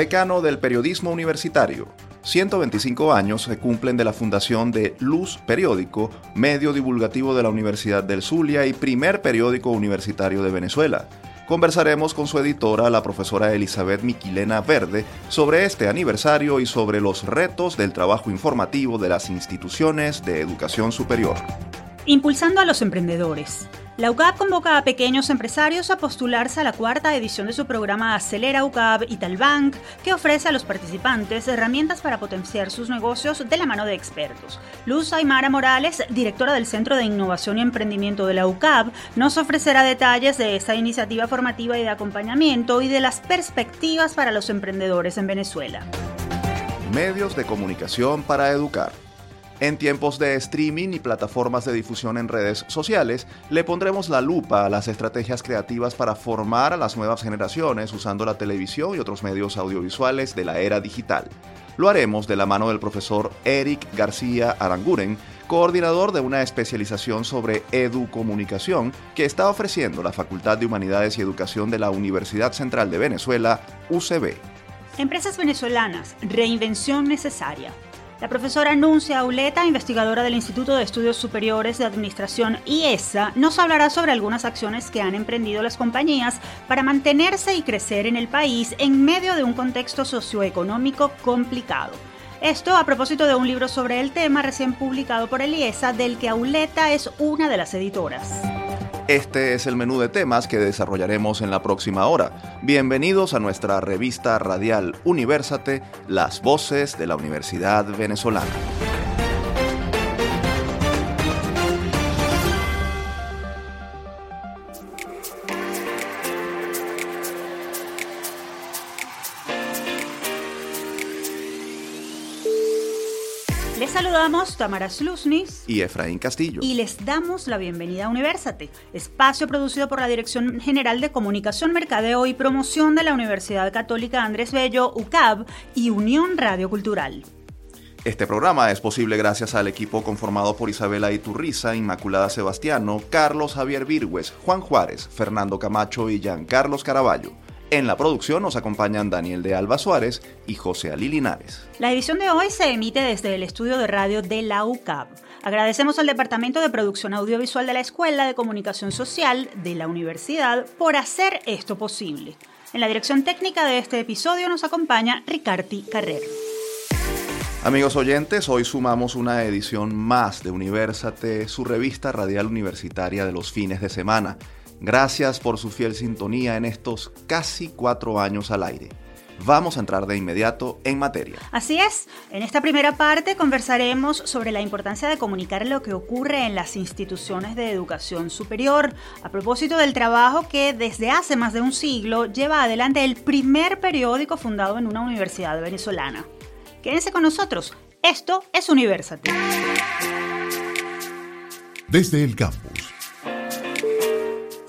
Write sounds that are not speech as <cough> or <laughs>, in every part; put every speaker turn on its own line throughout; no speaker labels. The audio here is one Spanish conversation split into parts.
Decano del Periodismo Universitario. 125 años se cumplen de la fundación de Luz Periódico, medio divulgativo de la Universidad del Zulia y primer periódico universitario de Venezuela. Conversaremos con su editora, la profesora Elizabeth Miquilena Verde, sobre este aniversario y sobre los retos del trabajo informativo de las instituciones de educación superior.
Impulsando a los emprendedores. La UCAP convoca a pequeños empresarios a postularse a la cuarta edición de su programa Acelera UCAP Italbank, que ofrece a los participantes herramientas para potenciar sus negocios de la mano de expertos. Luz Aymara Morales, directora del Centro de Innovación y Emprendimiento de la UCAP, nos ofrecerá detalles de esta iniciativa formativa y de acompañamiento y de las perspectivas para los emprendedores en Venezuela.
Medios de comunicación para educar. En tiempos de streaming y plataformas de difusión en redes sociales, le pondremos la lupa a las estrategias creativas para formar a las nuevas generaciones usando la televisión y otros medios audiovisuales de la era digital. Lo haremos de la mano del profesor Eric García Aranguren, coordinador de una especialización sobre educomunicación que está ofreciendo la Facultad de Humanidades y Educación de la Universidad Central de Venezuela, UCB.
Empresas venezolanas, reinvención necesaria. La profesora Nuncia Auleta, investigadora del Instituto de Estudios Superiores de Administración IESA, nos hablará sobre algunas acciones que han emprendido las compañías para mantenerse y crecer en el país en medio de un contexto socioeconómico complicado. Esto a propósito de un libro sobre el tema recién publicado por el IESA, del que Auleta es una de las editoras.
Este es el menú de temas que desarrollaremos en la próxima hora. Bienvenidos a nuestra revista radial Universate, Las Voces de la Universidad Venezolana.
Saludamos Tamara Slusnis
y Efraín Castillo.
Y les damos la bienvenida a Universate, espacio producido por la Dirección General de Comunicación, Mercadeo y Promoción de la Universidad Católica Andrés Bello, UCAB y Unión Radio Cultural.
Este programa es posible gracias al equipo conformado por Isabela Iturriza, Inmaculada Sebastiano, Carlos Javier Virgües, Juan Juárez, Fernando Camacho y Carlos Caraballo. En la producción nos acompañan Daniel de Alba Suárez y José Ali Linares.
La edición de hoy se emite desde el estudio de radio de la UCAB. Agradecemos al Departamento de Producción Audiovisual de la Escuela de Comunicación Social de la Universidad por hacer esto posible. En la dirección técnica de este episodio nos acompaña Ricardi Carrero.
Amigos oyentes, hoy sumamos una edición más de Universate, su revista radial universitaria de los fines de semana. Gracias por su fiel sintonía en estos casi cuatro años al aire. Vamos a entrar de inmediato en materia.
Así es, en esta primera parte conversaremos sobre la importancia de comunicar lo que ocurre en las instituciones de educación superior, a propósito del trabajo que desde hace más de un siglo lleva adelante el primer periódico fundado en una universidad venezolana. Quédense con nosotros, esto es Universate.
Desde el campus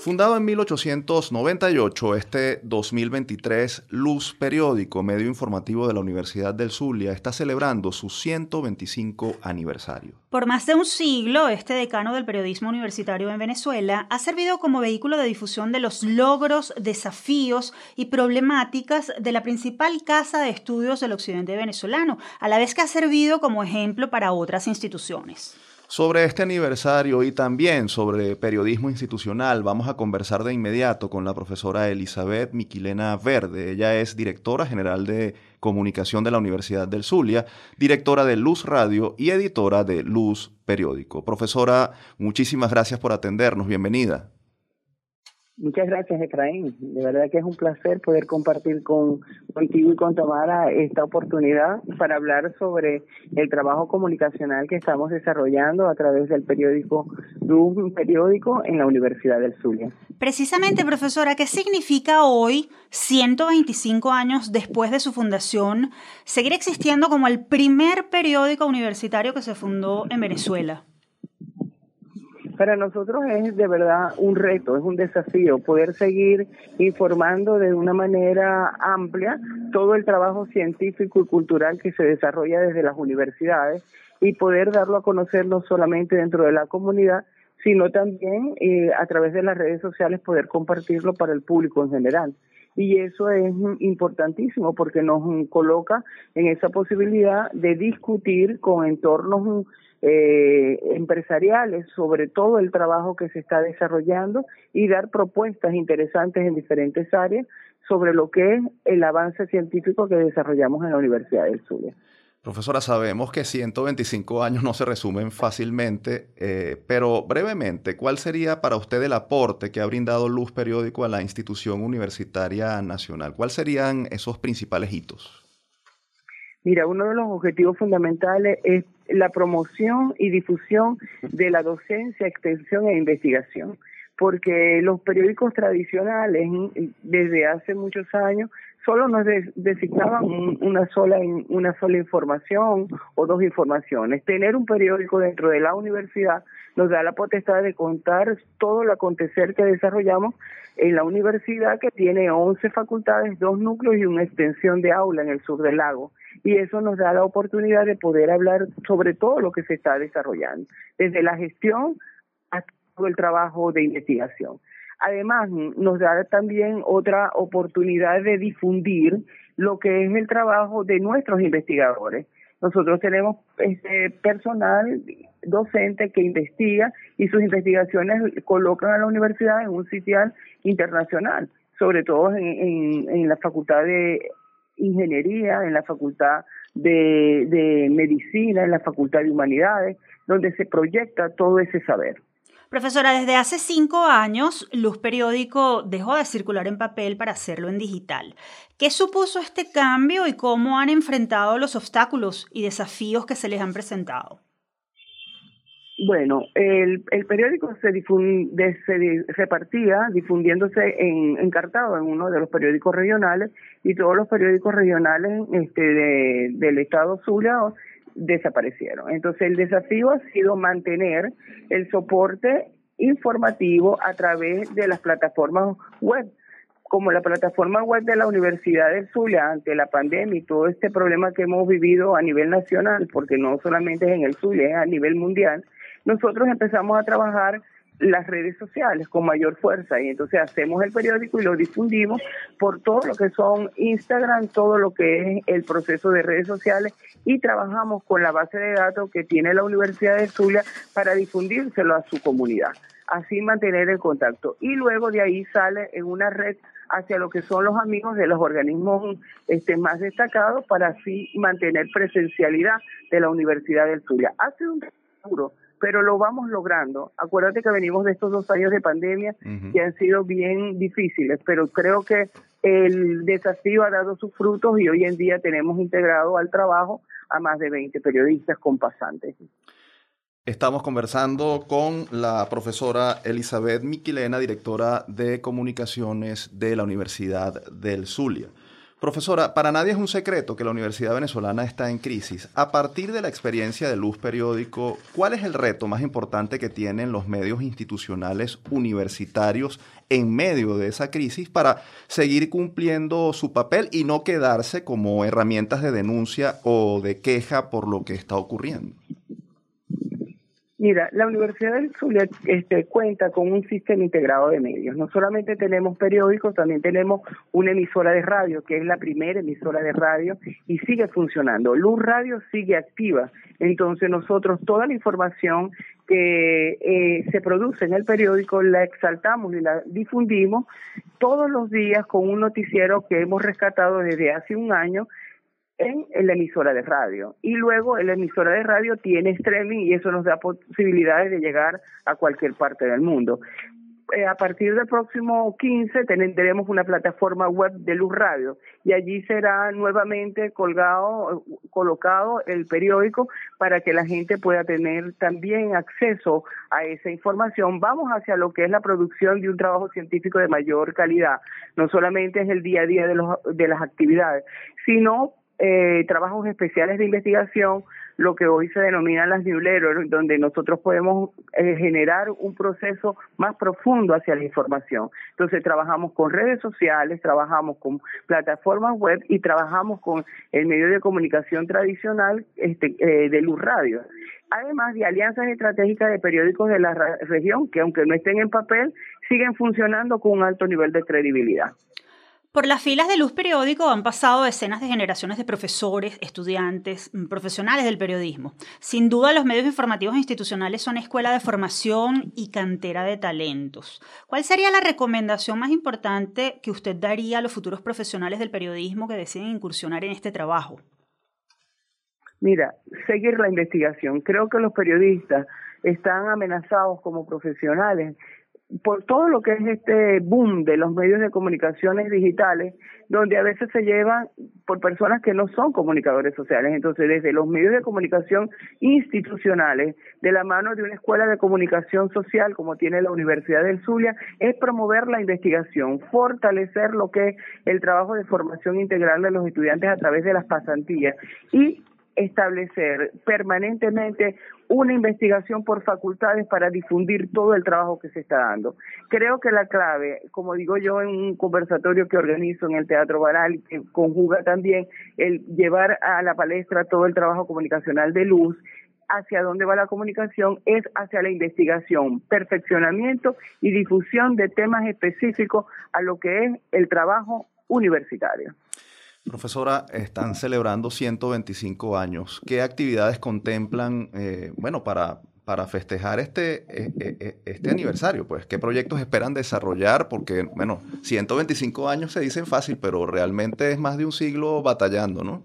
Fundado en 1898, este 2023 Luz Periódico, medio informativo de la Universidad del Zulia, está celebrando su 125 aniversario.
Por más de un siglo, este decano del periodismo universitario en Venezuela ha servido como vehículo de difusión de los logros, desafíos y problemáticas de la principal casa de estudios del occidente venezolano, a la vez que ha servido como ejemplo para otras instituciones.
Sobre este aniversario y también sobre periodismo institucional vamos a conversar de inmediato con la profesora Elizabeth Miquilena Verde. Ella es directora general de comunicación de la Universidad del Zulia, directora de Luz Radio y editora de Luz Periódico. Profesora, muchísimas gracias por atendernos. Bienvenida.
Muchas gracias, Efraín. De verdad que es un placer poder compartir con, contigo y con Tamara esta oportunidad para hablar sobre el trabajo comunicacional que estamos desarrollando a través del periódico un periódico en la Universidad del Zulia.
Precisamente, profesora, ¿qué significa hoy, 125 años después de su fundación, seguir existiendo como el primer periódico universitario que se fundó en Venezuela?
Para nosotros es de verdad un reto, es un desafío poder seguir informando de una manera amplia todo el trabajo científico y cultural que se desarrolla desde las universidades y poder darlo a conocer no solamente dentro de la comunidad, sino también eh, a través de las redes sociales poder compartirlo para el público en general. Y eso es importantísimo porque nos coloca en esa posibilidad de discutir con entornos eh, empresariales sobre todo el trabajo que se está desarrollando y dar propuestas interesantes en diferentes áreas sobre lo que es el avance científico que desarrollamos en la Universidad del Zulia.
Profesora, sabemos que 125 años no se resumen fácilmente, eh, pero brevemente, ¿cuál sería para usted el aporte que ha brindado Luz Periódico a la institución universitaria nacional? ¿Cuáles serían esos principales hitos?
Mira, uno de los objetivos fundamentales es la promoción y difusión de la docencia, extensión e investigación, porque los periódicos tradicionales desde hace muchos años solo nos designaban una sola una sola información o dos informaciones. Tener un periódico dentro de la universidad nos da la potestad de contar todo el acontecer que desarrollamos en la universidad que tiene 11 facultades, dos núcleos y una extensión de aula en el sur del lago. Y eso nos da la oportunidad de poder hablar sobre todo lo que se está desarrollando, desde la gestión hasta todo el trabajo de investigación. Además, nos da también otra oportunidad de difundir lo que es el trabajo de nuestros investigadores. Nosotros tenemos este personal docente que investiga y sus investigaciones colocan a la universidad en un sitial internacional, sobre todo en, en, la facultad de ingeniería, en la facultad de, de medicina, en la facultad de humanidades, donde se proyecta todo ese saber.
Profesora, desde hace cinco años, Luz Periódico dejó de circular en papel para hacerlo en digital. ¿Qué supuso este cambio y cómo han enfrentado los obstáculos y desafíos que se les han presentado?
Bueno, el, periódico se, se repartía difundiéndose en, encartado en uno de los periódicos regionales y todos los periódicos regionales este, del estado Zulia desaparecieron. Entonces el desafío ha sido mantener el soporte informativo a través de las plataformas web como la plataforma web de la Universidad del Zulia ante la pandemia y todo este problema que hemos vivido a nivel nacional, porque no solamente es en el Zulia, es a nivel mundial, nosotros empezamos a trabajar las redes sociales con mayor fuerza y entonces hacemos el periódico y lo difundimos por todo lo que son Instagram, todo lo que es el proceso de redes sociales y trabajamos con la base de datos que tiene la Universidad de Zulia para difundírselo a su comunidad, así mantener el contacto y luego de ahí sale en una red hacia lo que son los amigos de los organismos este, más destacados para así mantener presencialidad de la Universidad del Zulia. Hace un duro pero lo vamos logrando. Acuérdate que venimos de estos dos años de pandemia que han sido bien difíciles, pero creo que el desafío ha dado sus frutos y hoy en día tenemos integrado al trabajo a más de 20 periodistas con pasantes.
Estamos conversando con la profesora Elizabeth Miquilena, directora de comunicaciones de la Universidad del Zulia. Profesora, para nadie es un secreto que la Universidad Venezolana está en crisis. A partir de la experiencia de Luz Periódico, ¿cuál es el reto más importante que tienen los medios institucionales universitarios en medio de esa crisis para seguir cumpliendo su papel y no quedarse como herramientas de denuncia o de queja por lo que está ocurriendo?
Mira, la Universidad del Zulia este, cuenta con un sistema integrado de medios. No solamente tenemos periódicos, también tenemos una emisora de radio, que es la primera emisora de radio y sigue funcionando. Luz Radio sigue activa. Entonces nosotros toda la información que eh, se produce en el periódico la exaltamos y la difundimos todos los días con un noticiero que hemos rescatado desde hace un año en, la emisora de radio. Y luego la emisora de radio tiene streaming y eso nos da posibilidades de llegar a cualquier parte del mundo. Eh, a partir del próximo 15 tendremos una plataforma web de Luz Radio y allí será nuevamente colgado, colocado el periódico para que la gente pueda tener también acceso a esa información. Vamos hacia lo que es la producción de un trabajo científico de mayor calidad. No solamente es el día a día de, los, de las actividades, sino eh, trabajos especiales de investigación, lo que hoy se denominan las newsletters, donde nosotros podemos eh, generar un proceso más profundo hacia la información. Entonces trabajamos con redes sociales, trabajamos con plataformas web y trabajamos con el medio de comunicación tradicional este, eh, de Luz Radio. Además de alianzas estratégicas de periódicos de la región que aunque no estén en papel, siguen funcionando con un alto nivel de credibilidad.
Por las filas de Luz Periódico han pasado decenas de generaciones de profesores, estudiantes, mm, profesionales del periodismo. Sin duda los medios informativos institucionales son escuela de formación y cantera de talentos. ¿Cuál sería la recomendación más importante que usted daría a los futuros profesionales del periodismo que deciden incursionar en este trabajo?
Mira, seguir la investigación. Creo que los periodistas están amenazados como profesionales por todo lo que es este boom de los medios de comunicaciones digitales, donde a veces se llevan por personas que no son comunicadores sociales. Entonces, desde los medios de comunicación institucionales, de la mano de una escuela de comunicación social como tiene la Universidad del Zulia, es promover la investigación, fortalecer lo que es el trabajo de formación integral de los estudiantes a través de las pasantías y establecer permanentemente una investigación por facultades para difundir todo el trabajo que se está dando. Creo que la clave, como digo yo en un conversatorio que organizo en el Teatro Baral, que conjuga también el llevar a la palestra todo el trabajo comunicacional de luz, hacia dónde va la comunicación es hacia la investigación, perfeccionamiento y difusión de temas específicos a lo que es el trabajo universitario.
Profesora, están celebrando 125 años. ¿Qué actividades contemplan, eh, bueno, para, para festejar este, eh, eh, este aniversario? Pues, ¿qué proyectos esperan desarrollar? Porque, bueno, 125 años se dicen fácil, pero realmente es más de un siglo batallando, ¿no?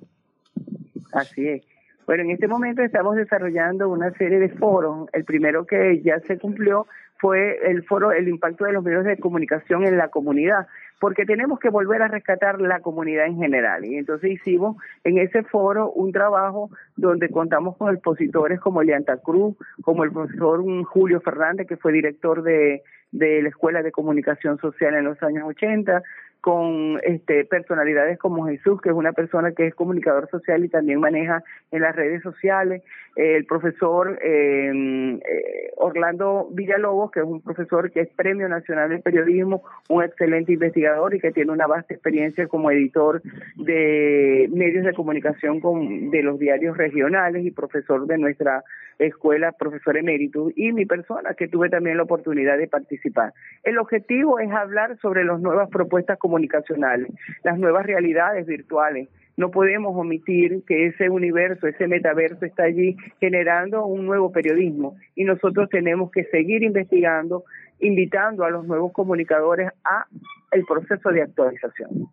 Así es. Bueno, en este momento estamos desarrollando una serie de foros. El primero que ya se cumplió fue el foro El impacto de los medios de comunicación en la comunidad porque tenemos que volver a rescatar la comunidad en general. Y entonces hicimos en ese foro un trabajo donde contamos con expositores como Elianta Cruz, como el profesor Julio Fernández, que fue director de, de la Escuela de Comunicación Social en los años 80, con este, personalidades como Jesús, que es una persona que es comunicador social y también maneja en las redes sociales, el profesor em, eh, Orlando Villalobos, que es un profesor que es Premio Nacional de Periodismo, un excelente investigador y que tiene una vasta experiencia como editor de medios de comunicación con, de los diarios regionales y profesor de nuestra escuela, profesor emérito, y mi persona, que tuve también la oportunidad de participar. El objetivo es hablar sobre las nuevas propuestas comunicacionales, las nuevas realidades virtuales. No podemos omitir que ese universo, ese metaverso está allí generando un nuevo periodismo y nosotros tenemos que seguir investigando, invitando a los nuevos comunicadores a el proceso de actualización.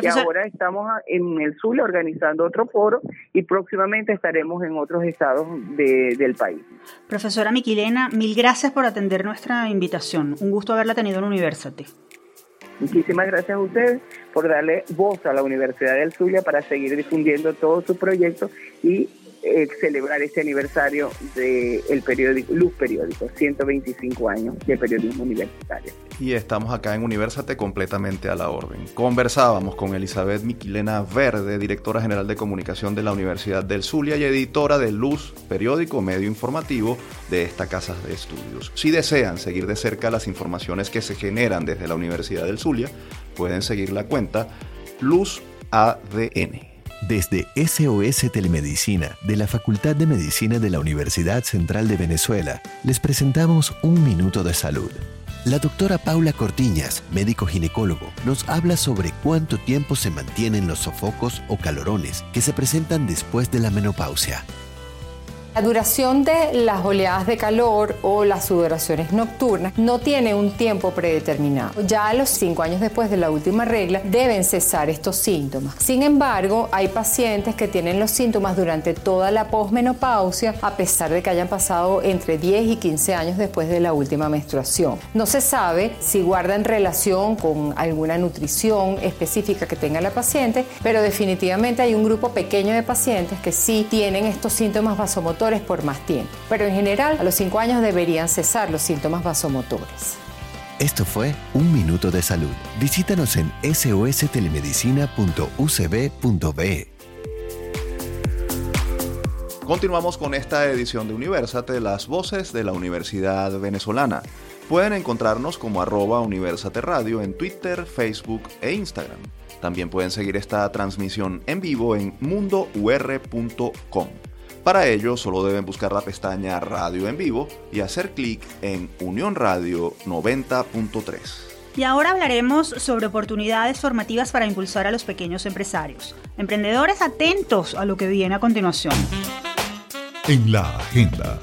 Y ahora estamos en el sur organizando otro foro y próximamente estaremos en otros estados del país.
Profesora Miquilena, mil gracias por atender nuestra invitación. Un gusto haberla tenido en University.
Muchísimas gracias a ustedes por darle voz a la Universidad del Zulia para seguir difundiendo todos sus proyectos y celebrar este aniversario del periódico Luz Periódico, 125 años de periodismo universitario.
Y estamos acá en Universate completamente a la orden. Conversábamos con Elizabeth Miquilena Verde, directora general de comunicación de la Universidad del Zulia y editora de Luz Periódico, medio informativo de esta casa de estudios. Si desean seguir de cerca las informaciones que se generan desde la Universidad del Zulia, pueden seguir la cuenta Luz ADN.
Desde SOS Telemedicina de la Facultad de Medicina de la Universidad Central de Venezuela, les presentamos Un Minuto de Salud. La doctora Paula Cortiñas, médico ginecólogo, nos habla sobre cuánto tiempo se mantienen los sofocos o calorones que se presentan después de la menopausia.
La duración de las oleadas de calor o las sudoraciones nocturnas no tiene un tiempo predeterminado. Ya a los cinco años después de la última regla deben cesar estos síntomas. Sin embargo, hay pacientes que tienen los síntomas durante toda la posmenopausia a pesar de que hayan pasado entre 10 y 15 años después de la última menstruación. No se sabe si guardan relación con alguna nutrición específica que tenga la paciente, pero definitivamente hay un grupo pequeño de pacientes que sí tienen estos síntomas vasomotores por más tiempo, pero en general a los 5 años deberían cesar los síntomas vasomotores.
Esto fue Un Minuto de Salud. Visítanos en sostelemedicina.ucb.be.
Continuamos con esta edición de Universate, las voces de la Universidad Venezolana. Pueden encontrarnos como arroba Universate Radio en Twitter, Facebook e Instagram. También pueden seguir esta transmisión en vivo en mundour.com. Para ello, solo deben buscar la pestaña Radio en vivo y hacer clic en Unión Radio 90.3.
Y ahora hablaremos sobre oportunidades formativas para impulsar a los pequeños empresarios. Emprendedores atentos a lo que viene a continuación.
En la agenda.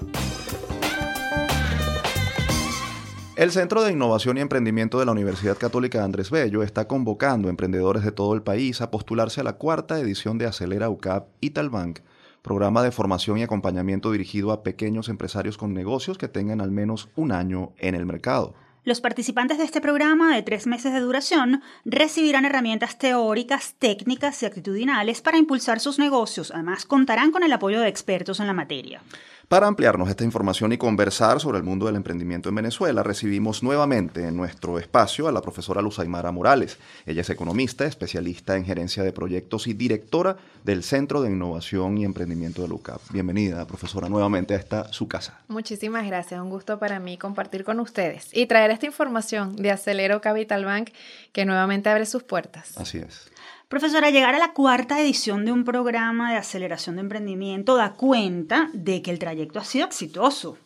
El Centro de Innovación y Emprendimiento de la Universidad Católica de Andrés Bello está convocando a emprendedores de todo el país a postularse a la cuarta edición de Acelera UCAP Italbank, programa de formación y acompañamiento dirigido a pequeños empresarios con negocios que tengan al menos un año en el mercado.
Los participantes de este programa de tres meses de duración recibirán herramientas teóricas, técnicas y actitudinales para impulsar sus negocios. Además, contarán con el apoyo de expertos en la materia.
Para ampliarnos esta información y conversar sobre el mundo del emprendimiento en Venezuela, recibimos nuevamente en nuestro espacio a la profesora Luz Aymara Morales. Ella es economista, especialista en gerencia de proyectos y directora del Centro de Innovación y Emprendimiento de LUCAP. Bienvenida, profesora, nuevamente a esta su casa.
Muchísimas gracias, un gusto para mí compartir con ustedes y traer esta información de Acelero Capital Bank que nuevamente abre sus puertas.
Así es.
Profesora, llegar a la cuarta edición de un programa de aceleración de emprendimiento da cuenta de que el trayecto ha sido exitoso.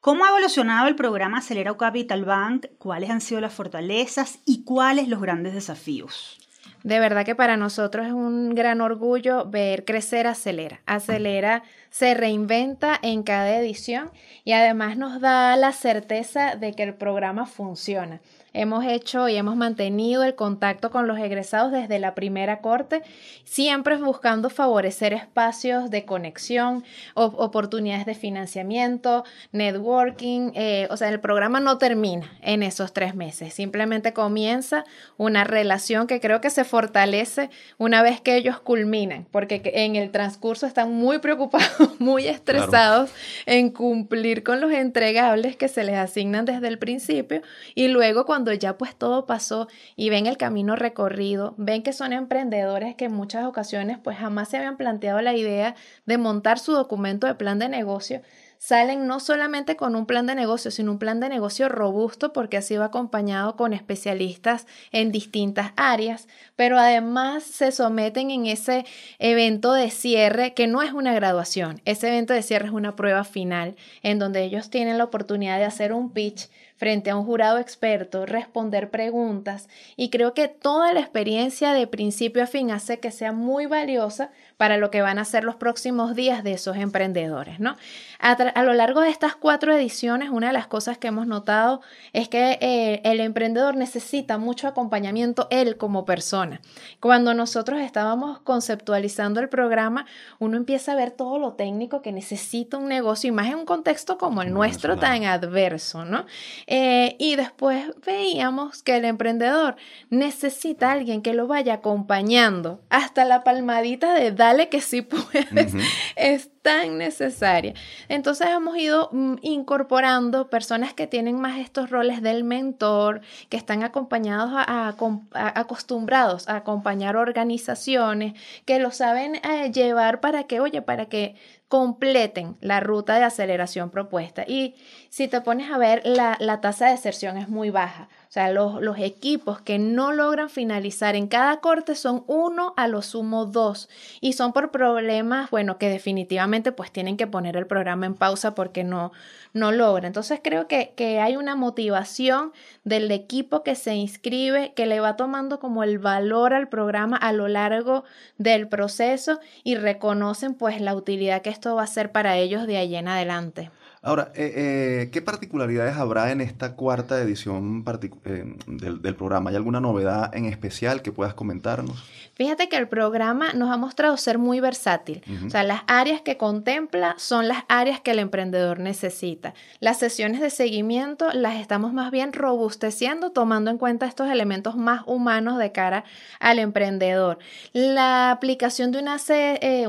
¿Cómo ha evolucionado el programa Acelera Capital Bank? ¿Cuáles han sido las fortalezas y cuáles los grandes desafíos?
De verdad que para nosotros es un gran orgullo ver crecer Acelera. Acelera se reinventa en cada edición y además nos da la certeza de que el programa funciona. Hemos hecho y hemos mantenido el contacto con los egresados desde la primera corte, siempre buscando favorecer espacios de conexión, oportunidades de financiamiento, networking. Eh, o sea, el programa no termina en esos tres meses, simplemente comienza una relación que creo que se fortalece una vez que ellos culminan, porque en el transcurso están muy preocupados, <laughs> muy estresados en cumplir con los entregables que se les asignan desde el principio y luego cuando cuando ya pues todo pasó y ven el camino recorrido, ven que son emprendedores que en muchas ocasiones pues jamás se habían planteado la idea de montar su documento de plan de negocio, salen no solamente con un plan de negocio, sino un plan de negocio robusto porque ha sido acompañado con especialistas en distintas áreas, pero además se someten en ese evento de cierre que no es una graduación, ese evento de cierre es una prueba final en donde ellos tienen la oportunidad de hacer un pitch frente a un jurado experto, responder preguntas y creo que toda la experiencia de principio a fin hace que sea muy valiosa para lo que van a ser los próximos días de esos emprendedores, ¿no? A, lo largo de estas cuatro ediciones, una de las cosas que hemos notado es que eh, el emprendedor necesita mucho acompañamiento él como persona. Cuando nosotros estábamos conceptualizando el programa, uno empieza a ver todo lo técnico que necesita un negocio y más en un contexto como el nuestro tan adverso, ¿no? Eh, y después veíamos que el emprendedor necesita a alguien que lo vaya acompañando hasta la palmadita de dale que sí puedes. Es tan necesaria. Entonces hemos ido mm, incorporando personas que tienen más estos roles del mentor, que están acompañados a, acostumbrados a acompañar organizaciones, que lo saben eh, llevar para que, oye, para que completen la ruta de aceleración propuesta. Y si te pones a ver, la, la tasa de deserción es muy baja. O sea, los, los, equipos que no logran finalizar en cada corte son uno a lo sumo dos. Y son por problemas, bueno, que definitivamente pues tienen que poner el programa en pausa porque no, no logran. Entonces creo que, que hay una motivación del equipo que se inscribe, que le va tomando como el valor al programa a lo largo del proceso y reconocen pues la utilidad que esto va a ser para ellos de ahí en adelante.
Ahora, eh, eh, ¿qué particularidades habrá en esta cuarta edición eh, del, del, programa? ¿Hay alguna novedad en especial que puedas comentarnos?
Fíjate que el programa nos ha mostrado ser muy versátil. O sea, las áreas que contempla son las áreas que el emprendedor necesita. Las sesiones de seguimiento las estamos más bien robusteciendo, tomando en cuenta estos elementos más humanos de cara al emprendedor. La aplicación de una,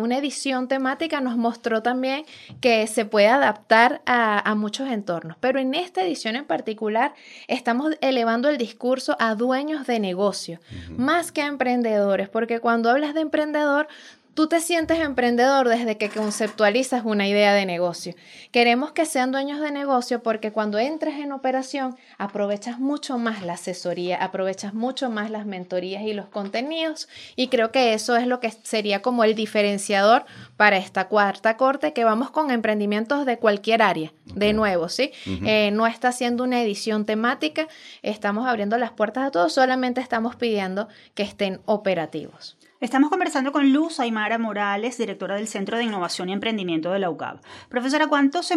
una edición temática nos mostró también que se puede adaptar a, muchos entornos. Pero en esta edición en particular estamos elevando el discurso a dueños de negocio, más que a emprendedores porque cuando hablas de emprendedor, Tú te sientes emprendedor desde que conceptualizas una idea de negocio. Queremos que sean dueños de negocio porque cuando entres en operación aprovechas mucho más la asesoría, aprovechas mucho más las mentorías y los contenidos y creo que eso es lo que sería como el diferenciador para esta cuarta corte que vamos con emprendimientos de cualquier área. De nuevo, ¿sí? Eh, no está haciendo una edición temática, estamos abriendo las puertas a todos, solamente estamos pidiendo que estén operativos.
Estamos conversando con Luz Aymara Morales, directora del Centro de Innovación y Emprendimiento de la UCAB. Profesora, ¿cuántos eh,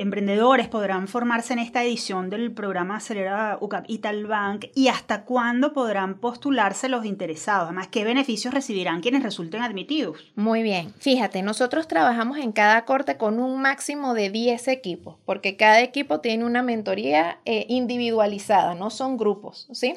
emprendedores podrán formarse en esta edición del programa Acelera UCAB Italbank y hasta cuándo podrán postularse los interesados? Además, ¿qué beneficios recibirán quienes resulten admitidos?
Muy bien, fíjate, nosotros trabajamos en cada corte con un máximo de 10 equipos, porque cada equipo tiene una mentoría eh, individualizada, no son grupos, ¿sí?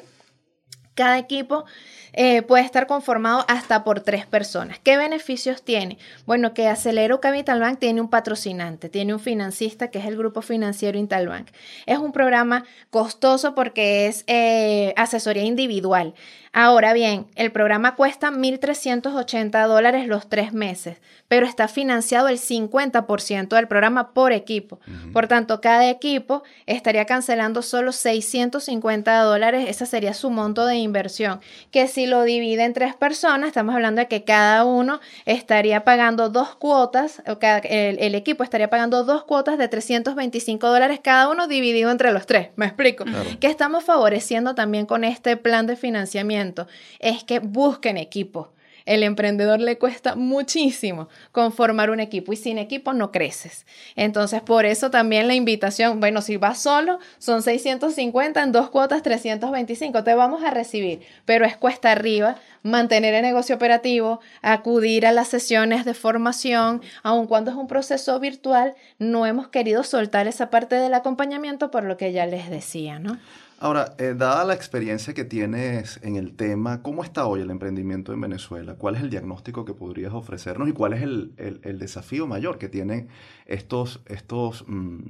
Cada equipo eh, puede estar conformado hasta por tres personas. ¿Qué beneficios tiene? Bueno, que Acelero Capital Bank tiene un patrocinante, tiene un financista que es el grupo financiero Intalbank. Es un programa costoso porque es eh, asesoría individual. Ahora bien, el programa cuesta 1.380 dólares los tres meses, pero está financiado el 50% del programa por equipo. Por tanto, cada equipo estaría cancelando solo 650 dólares, ese sería su monto de inversión, que si lo divide en tres personas, estamos hablando de que cada uno estaría pagando dos cuotas, o cada, el, equipo estaría pagando dos cuotas de 325 dólares cada uno dividido entre los tres. ¿Me explico? Que estamos favoreciendo también con este plan de financiamiento es que busquen equipo. El emprendedor le cuesta muchísimo conformar un equipo y sin equipo no creces. Entonces, por eso también la invitación, bueno, si vas solo, son 650 en dos cuotas, 325, te vamos a recibir, pero es cuesta arriba mantener el negocio operativo, acudir a las sesiones de formación, aun cuando es un proceso virtual, no hemos querido soltar esa parte del acompañamiento por lo que ya les decía, ¿no?
Ahora, eh, dada la experiencia que tienes en el tema, ¿cómo está hoy el emprendimiento en Venezuela? ¿Cuál es el diagnóstico que podrías ofrecernos y cuál es el, desafío mayor que tienen estos, estos, mm,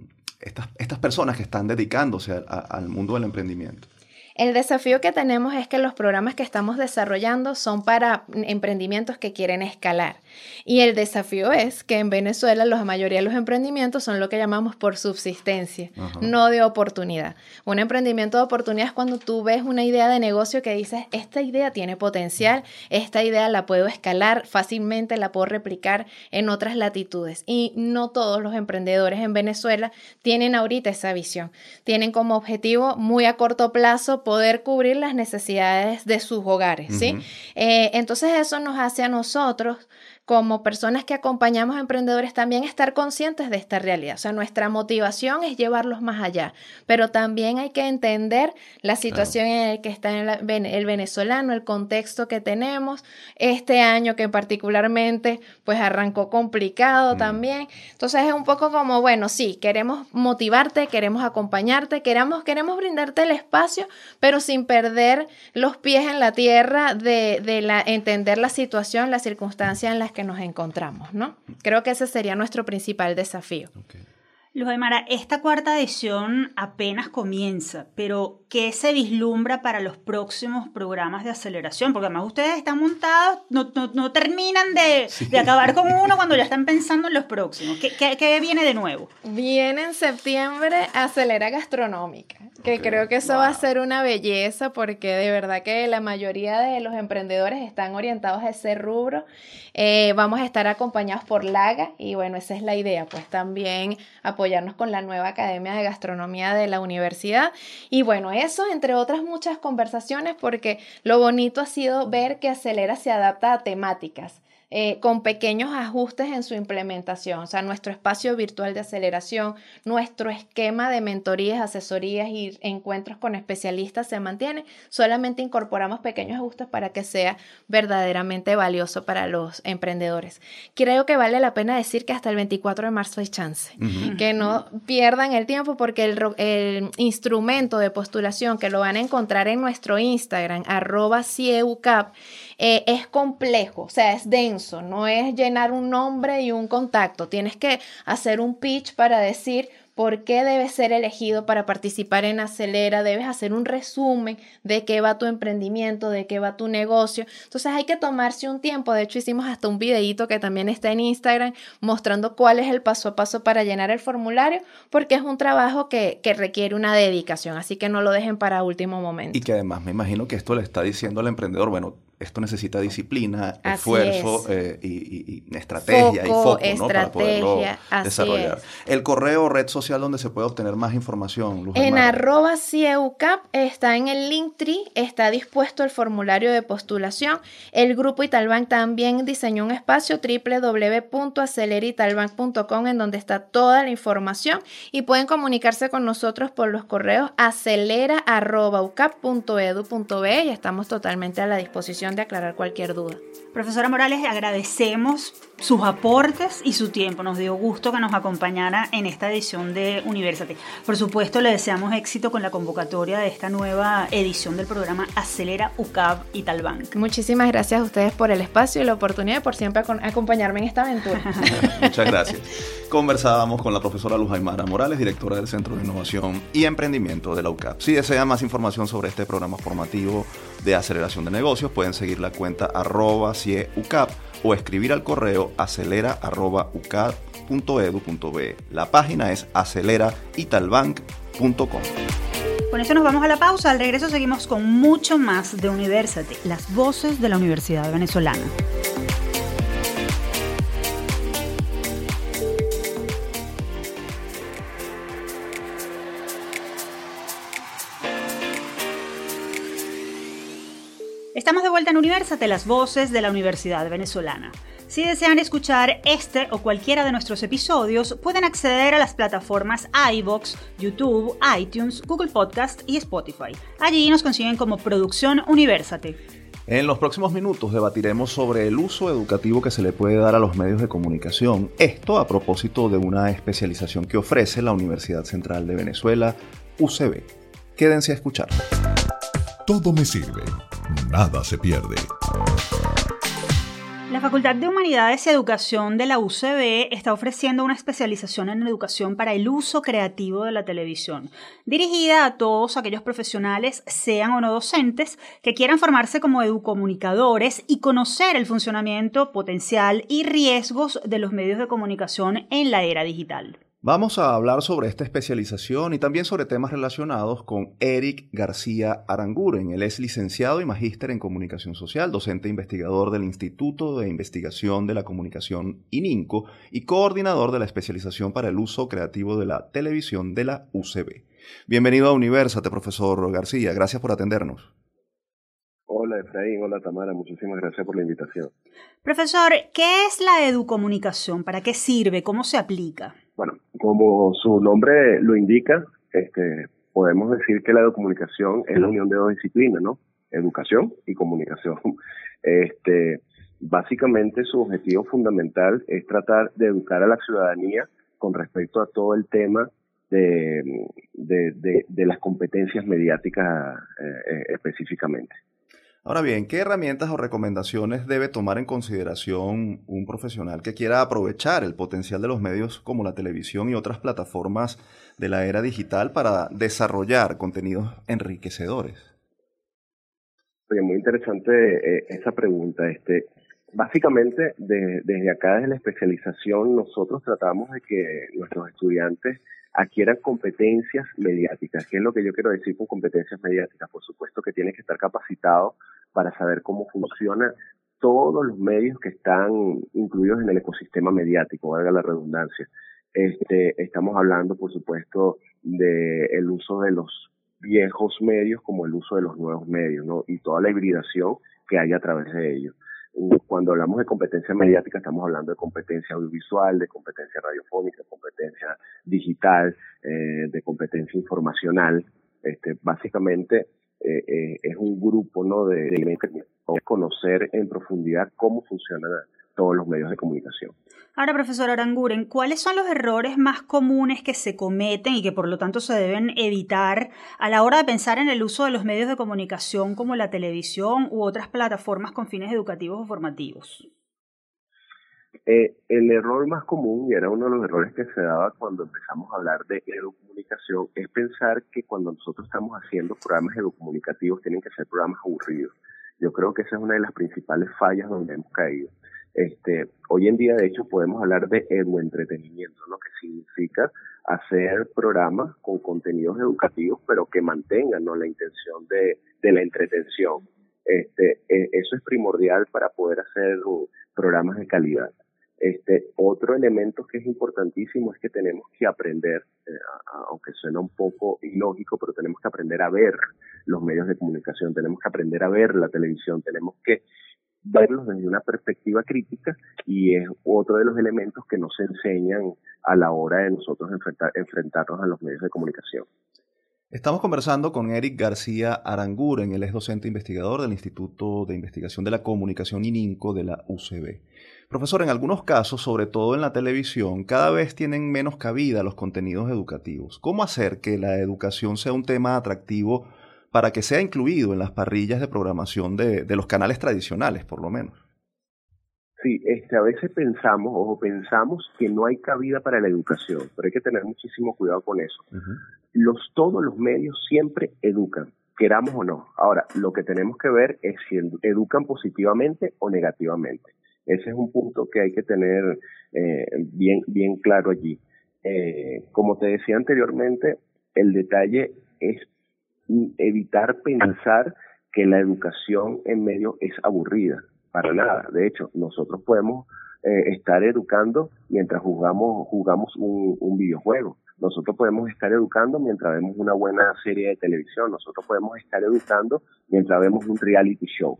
estas, estas, personas que están dedicándose al mundo del emprendimiento?
El desafío que tenemos es que los programas que estamos desarrollando son para emprendimientos que quieren escalar. Y el desafío es que en Venezuela la mayoría de los emprendimientos son lo que llamamos por subsistencia, no de oportunidad. Un emprendimiento de oportunidad es cuando tú ves una idea de negocio que dices, esta idea tiene potencial, esta idea la puedo escalar fácilmente, la puedo replicar en otras latitudes. Y no todos los emprendedores en Venezuela tienen ahorita esa visión. Tienen como objetivo muy a corto plazo poder cubrir las necesidades de sus hogares, ¿sí? Eh, entonces eso nos hace a nosotros como personas que acompañamos a emprendedores también estar conscientes de esta realidad. O sea, nuestra motivación es llevarlos más allá, pero también hay que entender la situación en la que está el venezolano, el contexto que tenemos, este año que particularmente pues arrancó complicado mm. también. Entonces es un poco como, bueno, sí, queremos motivarte, queremos acompañarte, queremos, queremos brindarte el espacio, pero sin perder los pies en la tierra de, de la, entender la situación, las circunstancias en las que nos encontramos, ¿no? Creo que ese sería nuestro principal desafío.
Luz Aymara, esta cuarta edición apenas comienza, pero ¿qué se vislumbra para los próximos programas de aceleración? Porque además ustedes están montados, no, terminan de, acabar con uno cuando ya están pensando en los próximos. ¿Qué, qué, viene de nuevo?
Viene en septiembre Acelera Gastronómica, que creo que eso va a ser una belleza porque de verdad que la mayoría de los emprendedores están orientados a ese rubro. Eh, vamos a estar acompañados por Laga y bueno, esa es la idea, pues también apoyarnos con la nueva Academia de Gastronomía de la universidad. Y bueno, eso entre otras muchas conversaciones porque lo bonito ha sido ver que Acelera se adapta a temáticas. Eh, con pequeños ajustes en su implementación. O sea, nuestro espacio virtual de aceleración, nuestro esquema de mentorías, asesorías y encuentros con especialistas se mantiene. Solamente incorporamos pequeños ajustes para que sea verdaderamente valioso para los emprendedores. Creo que vale la pena decir que hasta el 24 de marzo hay chance. Que no pierdan el tiempo porque el, el, instrumento de postulación que lo van a encontrar en nuestro Instagram, arroba CIEUCAP, eh, es complejo, o sea, es denso, no es llenar un nombre y un contacto, tienes que hacer un pitch para decir por qué debes ser elegido para participar en Acelera, debes hacer un resumen de qué va tu emprendimiento, de qué va tu negocio. Entonces hay que tomarse un tiempo, de hecho hicimos hasta un videito que también está en Instagram mostrando cuál es el paso a paso para llenar el formulario, porque es un trabajo que, que requiere una dedicación, así que no lo dejen para último momento.
Y que además me imagino que esto le está diciendo al emprendedor, bueno, esto necesita disciplina, esfuerzo eh, y, estrategia y foco ¿no? para poderlo desarrollar. El correo o red social donde se puede obtener más información.
Luz en arroba CIEUCAP está en el Linktree, está dispuesto el formulario de postulación. El grupo Italbank también diseñó un espacio www.aceleritalbank.com en donde está toda la información y pueden comunicarse con nosotros por los correos acelera.ucap.edu.be y estamos totalmente a la disposición de aclarar cualquier duda.
Profesora Morales, agradecemos sus aportes y su tiempo. Nos dio gusto que nos acompañara en esta edición de University. Por supuesto, le deseamos éxito con la convocatoria de esta nueva edición del programa Acelera UCAB y Talbank.
Muchísimas gracias a ustedes por el espacio y la oportunidad de por siempre acompañarme en esta aventura. <laughs> <laughs>
Muchas gracias. Conversábamos con la profesora Luz Aymara Morales, directora del Centro de Innovación y Emprendimiento de la UCAB. Si desean más información sobre este programa formativo de aceleración de negocios, pueden seguir la cuenta arroba CIEUCAP o escribir al correo acelera.ucap.edu.be. La página es aceleraitalbank.com.
Con eso nos vamos a la pausa. Al regreso seguimos con mucho más de University, las voces de la Universidad Venezolana. Estamos de vuelta en Universate, las voces de la Universidad Venezolana. Si desean escuchar este o cualquiera de nuestros episodios, pueden acceder a las plataformas iBox, YouTube, iTunes, Google Podcast y Spotify. Allí nos consiguen como Producción Universate.
En los próximos minutos debatiremos sobre el uso educativo que se le puede dar a los medios de comunicación. Esto a propósito de una especialización que ofrece la Universidad Central de Venezuela, UCB. Quédense a escuchar.
Todo me sirve nada se pierde.
La Facultad de Humanidades y Educación de la UCB está ofreciendo una especialización en educación para el uso creativo de la televisión, dirigida a todos aquellos profesionales, sean o no docentes, que quieran formarse como educomunicadores y conocer el funcionamiento potencial y riesgos de los medios de comunicación en la era digital.
Vamos a hablar sobre esta especialización y también sobre temas relacionados con Eric García Aranguren. Él es licenciado y magíster en comunicación social, docente e investigador del Instituto de Investigación de la Comunicación ININCO y coordinador de la especialización para el uso creativo de la televisión de la UCB. Bienvenido a Universate, profesor García. Gracias por atendernos.
Hola Efraín, hola Tamara, muchísimas gracias por la invitación.
Profesor, ¿qué es la educomunicación? ¿Para qué sirve? ¿Cómo se aplica?
Bueno, como su nombre lo indica, este, podemos decir que la educomunicación es la unión de dos disciplinas, ¿no? Educación y comunicación. <laughs> Este, básicamente su objetivo fundamental es tratar de educar a la ciudadanía con respecto a todo el tema de, de, las competencias mediáticas eh, eh, específicamente.
Ahora bien, ¿qué herramientas o recomendaciones debe tomar en consideración un profesional que quiera aprovechar el potencial de los medios como la televisión y otras plataformas de la era digital para desarrollar contenidos enriquecedores?
muy interesante eh, esa pregunta. Este, básicamente, desde acá, desde la especialización, nosotros tratamos de que nuestros estudiantes adquieran competencias mediáticas. ¿Qué es lo que yo quiero decir con competencias mediáticas? Por supuesto que tiene que estar capacitado para saber cómo funciona todos los medios que están incluidos en el ecosistema mediático, valga la redundancia. Este, estamos hablando, por supuesto, del uso de los viejos medios como el uso de los nuevos medios, ¿no? Y toda la hibridación que hay a través de ellos. Cuando hablamos de competencia mediática, estamos hablando de competencia audiovisual, de competencia radiofónica, competencia digital, eh, de competencia informacional. Este, básicamente, eh, eh, es un grupo ¿no? de, de, conocer en profundidad cómo funcionan todos los medios de comunicación.
Ahora, profesor Aranguren, ¿cuáles son los errores más comunes que se cometen y que por lo tanto se deben evitar a la hora de pensar en el uso de los medios de comunicación como la televisión u otras plataformas con fines educativos o formativos?
Eh, el error más común, y era uno de los errores que se daba cuando empezamos a hablar de educomunicación, es pensar que cuando nosotros estamos haciendo programas educomunicativos tienen que ser programas aburridos. Yo creo que esa es una de las principales fallas donde hemos caído. Este, hoy en día, de hecho, podemos hablar de eduentretenimiento, lo que significa hacer programas con contenidos educativos, pero que mantengan la intención de, la entretención. Este, e, eso es primordial para poder hacer programas de calidad. Este, otro elemento que es importantísimo es que tenemos que aprender, eh, aunque suena un poco ilógico, pero tenemos que aprender a ver los medios de comunicación, tenemos que aprender a ver la televisión, tenemos que verlos desde una perspectiva crítica y es otro de los elementos que nos enseñan a la hora de nosotros enfrentar, enfrentarnos a los medios de comunicación.
Estamos conversando con Eric García Aranguren, él es docente investigador del Instituto de Investigación de la Comunicación ININCO de la UCB. Profesor, en algunos casos, sobre todo en la televisión, cada vez tienen menos cabida los contenidos educativos. ¿Cómo hacer que la educación sea un tema atractivo para que sea incluido en las parrillas de programación de, los canales tradicionales, por lo menos.
Sí, este, a veces pensamos o pensamos que no hay cabida para la educación, pero hay que tener muchísimo cuidado con eso. los, todos los medios siempre educan, queramos o no. Ahora, lo que tenemos que ver es si educan positivamente o negativamente. Ese es un punto que hay que tener eh, bien, bien claro allí. Eh, como te decía anteriormente, el detalle es evitar pensar que la educación en medio es aburrida, para nada. De hecho, nosotros podemos eh, estar educando mientras jugamos, jugamos un, un, videojuego. Nosotros podemos estar educando mientras vemos una buena serie de televisión. Nosotros podemos estar educando mientras vemos un reality show.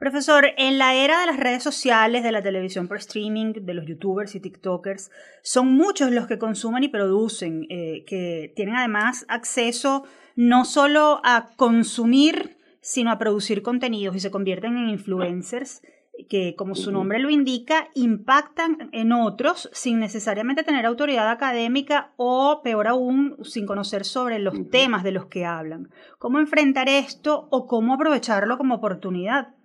Profesor, en la era de las redes sociales, de la televisión por streaming, de los youtubers y tiktokers, son muchos los que consumen y producen, eh, que tienen además acceso no solo a consumir, sino a producir contenidos y se convierten en influencers que, como su nombre lo indica, impactan en otros sin necesariamente tener autoridad académica o, peor aún, sin conocer sobre los temas de los que hablan. ¿Cómo enfrentar esto o cómo aprovecharlo como oportunidad?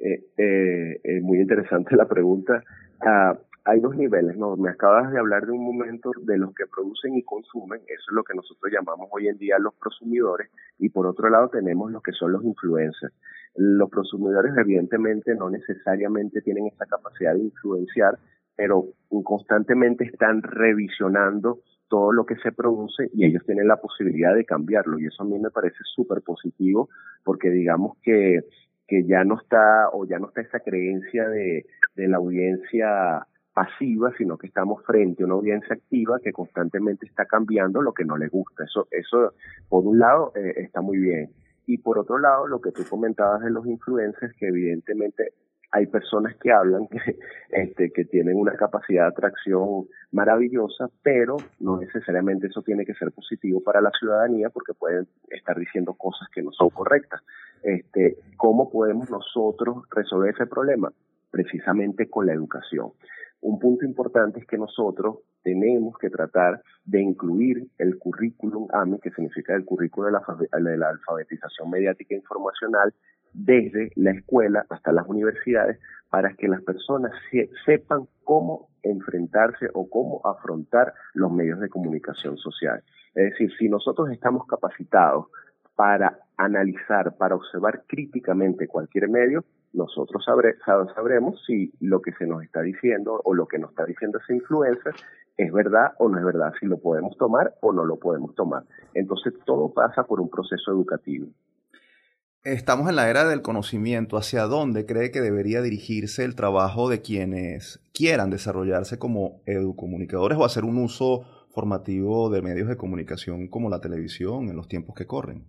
Eh, eh, es muy interesante la pregunta. Ah, hay dos niveles, ¿no? Me acabas de hablar de un momento de los que producen y consumen, eso es lo que nosotros llamamos hoy en día los prosumidores, y por otro lado tenemos los que son los influencers. Los prosumidores evidentemente no necesariamente tienen esta capacidad de influenciar, pero constantemente están revisionando todo lo que se produce y ellos tienen la posibilidad de cambiarlo y eso a mí me parece súper positivo porque digamos que que ya no está o ya no está esa creencia de, la audiencia pasiva, sino que estamos frente a una audiencia activa que constantemente está cambiando lo que no le gusta. Eso, eso por un lado, eh, está muy bien. Y por otro lado, lo que tú comentabas de los influencers, que evidentemente hay personas que hablan que, <laughs> este, que tienen una capacidad de atracción maravillosa, pero no necesariamente eso tiene que ser positivo para la ciudadanía porque pueden estar diciendo cosas que no son correctas. Este, ¿Cómo podemos nosotros resolver ese problema? Precisamente con la educación. Un punto importante es que nosotros tenemos que tratar de incluir el currículum AMI, que significa el currículum de la, alfabetización mediática e informacional, desde la escuela hasta las universidades, para que las personas sepan cómo enfrentarse o cómo afrontar los medios de comunicación social. Es decir, si nosotros estamos capacitados para analizar, para observar críticamente cualquier medio, nosotros sabremos si lo que se nos está diciendo o lo que nos está diciendo ese influencer es verdad o no es verdad, si lo podemos tomar o no lo podemos tomar. Entonces todo pasa por un proceso educativo.
Estamos en la era del conocimiento. ¿Hacia dónde cree que debería dirigirse el trabajo de quienes quieran desarrollarse como educomunicadores o hacer un uso formativo de medios de comunicación como la televisión en los tiempos que corren?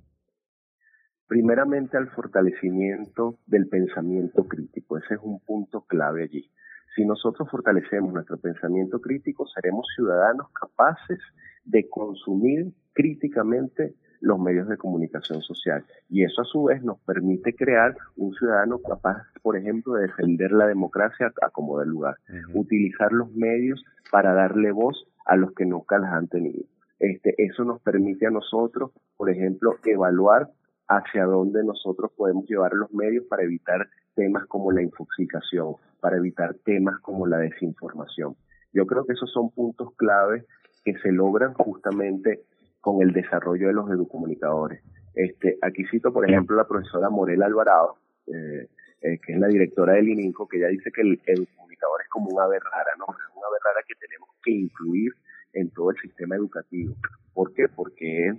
primeramente al fortalecimiento del pensamiento crítico. Ese es un punto clave allí. Si nosotros fortalecemos nuestro pensamiento crítico, seremos ciudadanos capaces de consumir críticamente los medios de comunicación social. Y eso a su vez nos permite crear un ciudadano capaz, por ejemplo, de defender la democracia a como del lugar, utilizar los medios para darle voz a los que nunca las han tenido. Este, eso nos permite a nosotros, por ejemplo, evaluar hacia dónde nosotros podemos llevar los medios para evitar temas como la infoxicación, para evitar temas como la desinformación. Yo creo que esos son puntos clave que se logran justamente con el desarrollo de los educomunicadores. Este, aquí cito, por ejemplo, la profesora Morel Alvarado, eh, eh, que es la directora del ININCO, que ella dice que el educomunicador es como una ave rara, ¿no? Es una ave rara que tenemos que incluir en todo el sistema educativo. ¿Por qué? Porque es,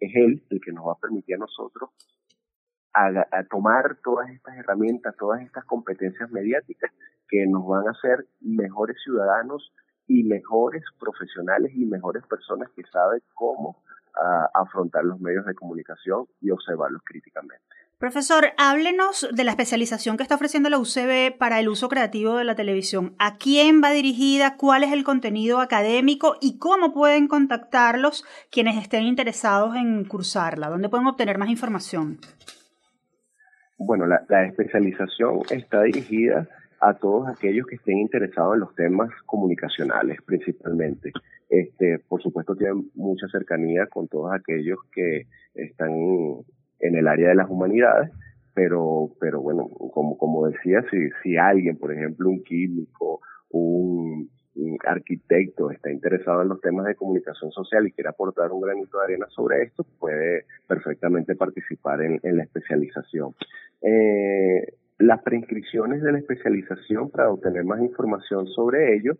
es, él el que nos va a permitir a nosotros a, tomar todas estas herramientas, todas estas competencias mediáticas que nos van a hacer mejores ciudadanos y mejores profesionales y mejores personas que saben cómo ah, afrontar los medios de comunicación y observarlos críticamente.
Profesor, háblenos de la especialización que está ofreciendo la UCB para el uso creativo de la televisión. ¿A quién va dirigida? ¿Cuál es el contenido académico? ¿Y cómo pueden contactarlos quienes estén interesados en cursarla? ¿Dónde pueden obtener más información?
Bueno, la, especialización está dirigida a todos aquellos que estén interesados en los temas comunicacionales principalmente. Este, por supuesto, tienen mucha cercanía con todos aquellos que están en el área de las humanidades, pero, pero bueno, como, como decía, si, si alguien, por ejemplo, un químico, un, arquitecto está interesado en los temas de comunicación social y quiere aportar un granito de arena sobre esto, puede perfectamente participar en, la especialización. Eh, las preinscripciones de la especialización para obtener más información sobre ello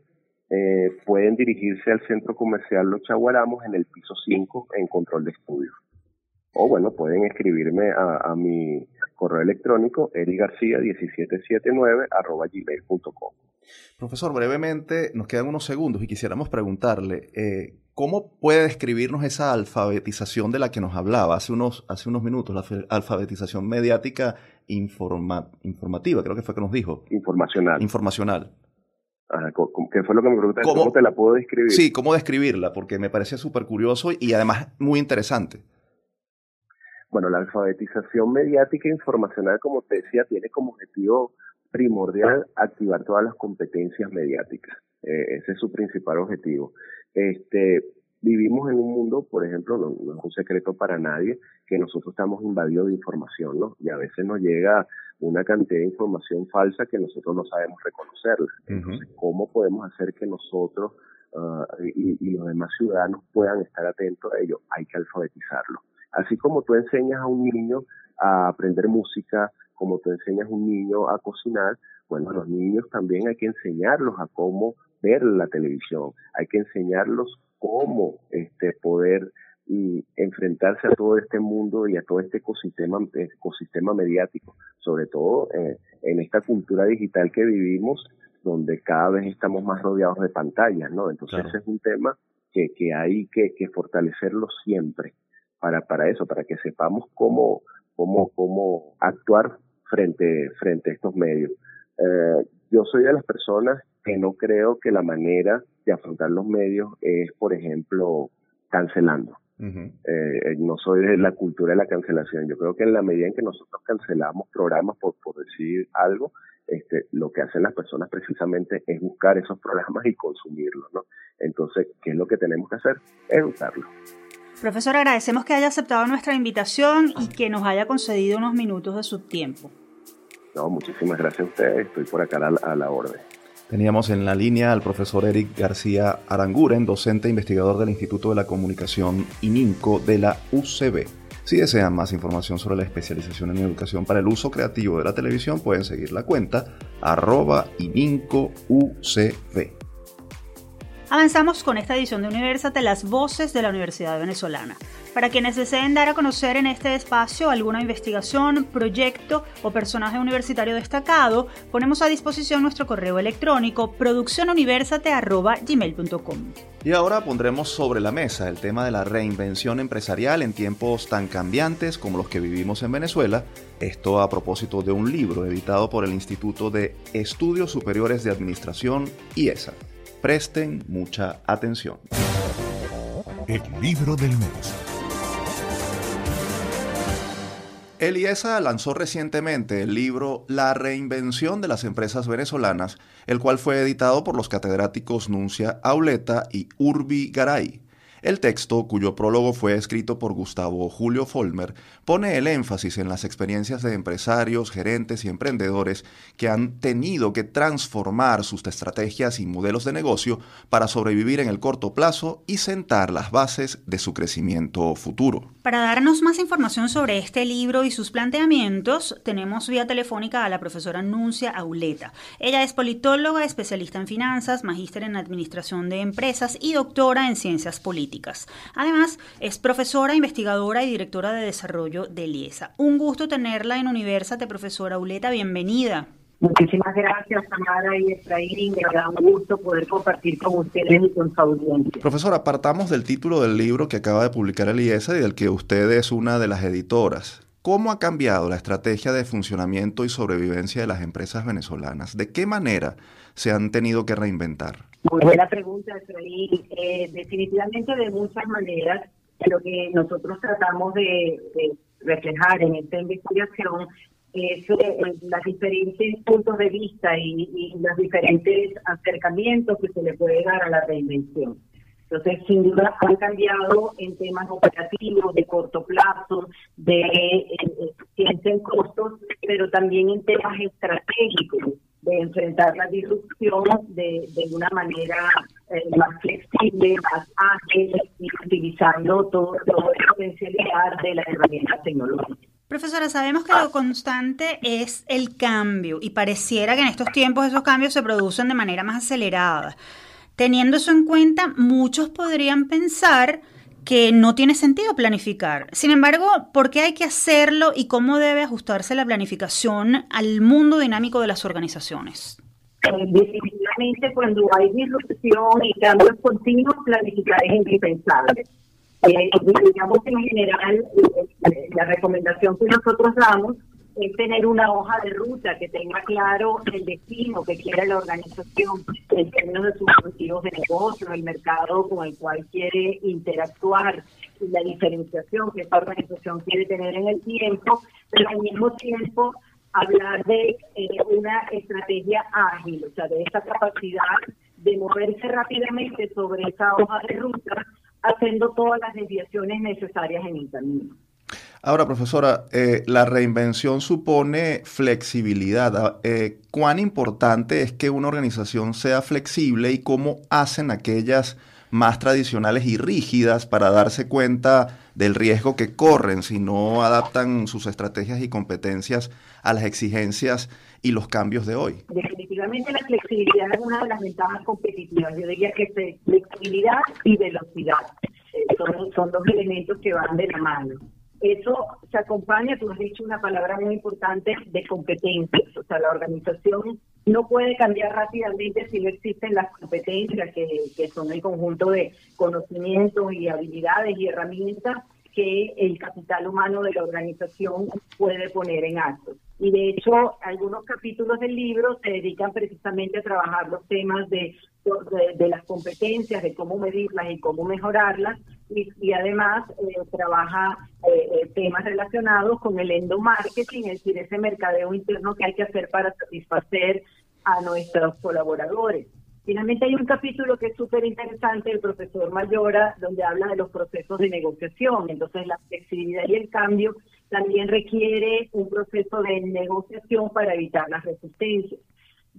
eh, pueden dirigirse al Centro Comercial Los Chaguaramos en el piso 5 en control de estudios o bueno, pueden escribirme a, mi correo electrónico erigarcía1779 arroba gmail.com.
Profesor, brevemente, nos quedan unos segundos y quisiéramos preguntarle, eh, ¿cómo puede describirnos esa alfabetización de la que nos hablaba hace unos, hace unos minutos, la alfabetización mediática informativa, creo que fue que nos dijo?
Informacional.
Informacional.
¿Qué fue lo que me preguntaste? ¿Cómo, ¿Cómo te la puedo describir?
Sí, ¿cómo describirla? Porque me parece súper curioso y además muy interesante.
Bueno, la alfabetización mediática e informacional, como te decía, tiene como objetivo primordial activar todas las competencias mediáticas. Eh, ese es su principal objetivo. Este, vivimos en un mundo, por ejemplo, no, es un secreto para nadie, que nosotros estamos invadidos de información, ¿no? Y a veces nos llega una cantidad de información falsa que nosotros no sabemos reconocerla. Entonces, ¿cómo podemos hacer que nosotros ah, y, y, los demás ciudadanos puedan estar atentos a ello? Hay que alfabetizarlo. Así como tú enseñas a un niño a aprender música, como tú enseñas a un niño a cocinar, bueno, a los niños también hay que enseñarlos a cómo ver la televisión, hay que enseñarlos cómo este, poder mm, enfrentarse a todo este mundo y a todo este ecosistema, ecosistema mediático, sobre todo eh, en esta cultura digital que vivimos, donde cada vez estamos más rodeados de pantallas, ¿no? Entonces ese es un tema que, que hay que, que fortalecerlo siempre para, para eso, para que sepamos cómo, cómo, cómo actuar frente, frente a estos medios. Eh, yo soy de las personas que no creo que la manera de afrontar los medios es, por ejemplo, cancelando. Eh, no soy de la cultura de la cancelación. Yo creo que en la medida en que nosotros cancelamos programas por, por decir algo, este, lo que hacen las personas precisamente es buscar esos programas y consumirlos, ¿no? Entonces, ¿qué es lo que tenemos que hacer? Educarlos.
Profesor, agradecemos que haya aceptado nuestra invitación y que nos haya concedido unos minutos de su tiempo.
No, muchísimas gracias a ustedes. Estoy por acá a la, orden.
Teníamos en la línea al profesor Eric García Aranguren, docente e investigador del Instituto de la Comunicación ININCO de la UCB. Si desean más información sobre la especialización en educación para el uso creativo de la televisión, pueden seguir la cuenta arroba ININCOUCB.
Avanzamos con esta edición de Universate las voces de la Universidad Venezolana. Para quienes deseen dar a conocer en este espacio alguna investigación, proyecto o personaje universitario destacado, ponemos a disposición nuestro correo electrónico produccionuniversate.gmail.com.
Y ahora pondremos sobre la mesa el tema de la reinvención empresarial en tiempos tan cambiantes como los que vivimos en Venezuela, esto a propósito de un libro editado por el Instituto de Estudios Superiores de Administración, IESA. Presten mucha atención.
El libro del mes.
Eliesa lanzó recientemente el libro La reinvención de las empresas venezolanas, el cual fue editado por los catedráticos Nuncia Auleta y Urbi Garay. El texto, cuyo prólogo fue escrito por Gustavo Julio Folmer, pone el énfasis en las experiencias de empresarios, gerentes y emprendedores que han tenido que transformar sus estrategias y modelos de negocio para sobrevivir en el corto plazo y sentar las bases de su crecimiento futuro.
Para darnos más información sobre este libro y sus planteamientos, tenemos vía telefónica a la profesora Nuncia Auleta. Ella es politóloga, especialista en finanzas, magíster en administración de empresas y doctora en ciencias políticas. Además, es profesora, investigadora y directora de desarrollo de Liesa. Un gusto tenerla en Universate, profesora Uleta, bienvenida.
Muchísimas gracias, Tamara y Efraín. Me da un gusto poder compartir con ustedes y con su audiencia.
Profesora, partamos del título del libro que acaba de publicar el IESA y del que usted es una de las editoras. ¿Cómo ha cambiado la estrategia de funcionamiento y sobrevivencia de las empresas venezolanas? ¿De qué manera se han tenido que reinventar?
Muy buena pregunta, Efraín. Eh, definitivamente de muchas maneras, lo que nosotros tratamos de, reflejar en esta investigación es eh, los diferentes puntos de vista y, los diferentes acercamientos que se le puede dar a la reinvención. Entonces, sin duda, han cambiado en temas operativos de corto plazo, de eh, en costos, pero también en temas estratégicos de enfrentar la disrupción de, de una manera eh, más flexible, más ágil y utilizando todo, todo el potencialidad de las herramientas tecnológicas.
Profesora, sabemos que lo constante es el cambio y pareciera que en estos tiempos esos cambios se producen de manera más acelerada. Teniendo eso en cuenta, muchos podrían pensar que no tiene sentido planificar. Sin embargo, ¿por qué hay que hacerlo y cómo debe ajustarse la planificación al mundo dinámico de las organizaciones?
Eh, definitivamente cuando hay disrupción y cambios continuos, planificar es indispensable. Eh, digamos en general, eh, la recomendación que nosotros damos es tener una hoja de ruta que tenga claro el destino que quiere la organización en términos de sus objetivos de negocio, el mercado con el cual quiere interactuar y la diferenciación que esta organización quiere tener en el tiempo, pero al mismo tiempo hablar de eh, una estrategia ágil, o sea, de esa capacidad de moverse rápidamente sobre esa hoja de ruta, haciendo todas las desviaciones necesarias en el camino.
Ahora, profesora, eh, la reinvención supone flexibilidad. Ah, eh, ¿Cuán importante es que una organización sea flexible y cómo hacen aquellas más tradicionales y rígidas para darse cuenta del riesgo que corren si no adaptan sus estrategias y competencias a las exigencias y los cambios de hoy?
Definitivamente la flexibilidad es una de las ventajas competitivas. Yo diría que flexibilidad y velocidad eh, son, dos elementos que van de la mano eso se acompaña, tú has dicho una palabra muy importante, de competencias. O sea, la organización no puede cambiar rápidamente si no existen las competencias, que, que son el conjunto de conocimientos y habilidades y herramientas que el capital humano de la organización puede poner en acto. Y de hecho, algunos capítulos del libro se dedican precisamente a trabajar los temas de, de, las competencias, de cómo medirlas y cómo mejorarlas, y, además eh, trabaja eh, eh, temas relacionados con el endomarketing, es decir, ese mercadeo interno que hay que hacer para satisfacer a nuestros colaboradores. Finalmente hay un capítulo que es súper interesante del profesor Mayora, donde habla de los procesos de negociación. Entonces la flexibilidad y el cambio también requiere un proceso de negociación para evitar las resistencias.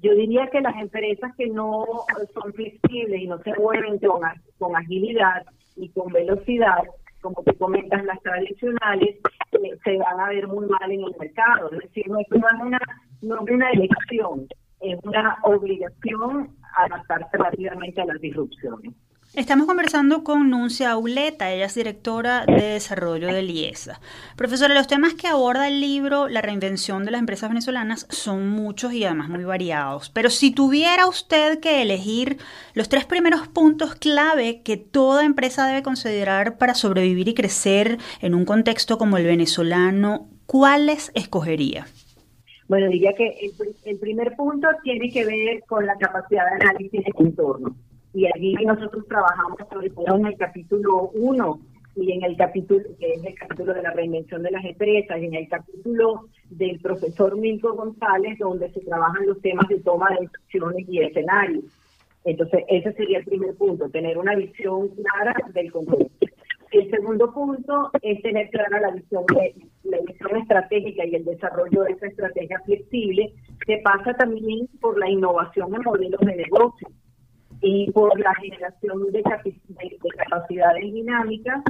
Yo diría que las empresas que no son flexibles y no se mueven con, con agilidad y con velocidad, como te comentas, las tradicionales, eh, se van a ver muy mal en el mercado. Es decir, no es una, no es una elección, es una obligación adaptarse rápidamente a las disrupciones.
Estamos conversando con Nuncia Auleta, ella es directora de desarrollo de Liesa. Profesora, los temas que aborda el libro La reinvención de las empresas venezolanas son muchos y además muy variados. Pero si tuviera usted que elegir los tres primeros puntos clave que toda empresa debe considerar para sobrevivir y crecer en un contexto como el venezolano, ¿cuáles escogería?
Bueno, diría que el, primer punto tiene que ver con la capacidad de análisis de entorno. Y allí nosotros trabajamos sobre todo en el capítulo 1 y en el capítulo, que es el capítulo de la reinvención de las empresas, y en el capítulo del profesor Milko González, donde se trabajan los temas de toma de decisiones y escenarios. Entonces, ese sería el primer punto, tener una visión clara del contexto. El segundo punto es tener clara la visión, de, la visión estratégica y el desarrollo de esa estrategia flexible, que pasa también por la innovación en modelos de negocio y por la generación de, de capacidades dinámicas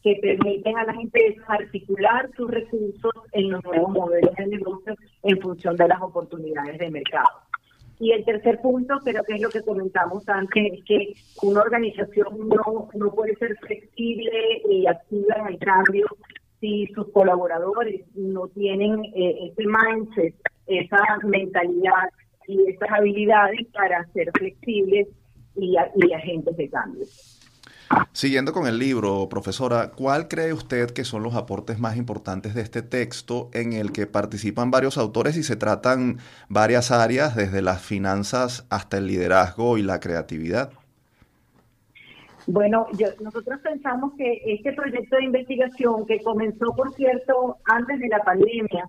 que permiten a las empresas articular sus recursos en los nuevos modelos de negocio en función de las oportunidades de mercado. Y el tercer punto, creo que es lo que comentamos antes, es que una organización no, no puede ser flexible y activa en el cambio si sus colaboradores no tienen eh, ese mindset, esa mentalidad y esas habilidades para ser flexibles y, y agentes de cambio.
Siguiendo con el libro, profesora, ¿cuál cree usted que son los aportes más importantes de este texto en el que participan varios autores y se tratan varias áreas, desde las finanzas hasta el liderazgo y la creatividad?
Bueno, nosotros pensamos que este proyecto de investigación, que comenzó, por cierto, antes de la pandemia,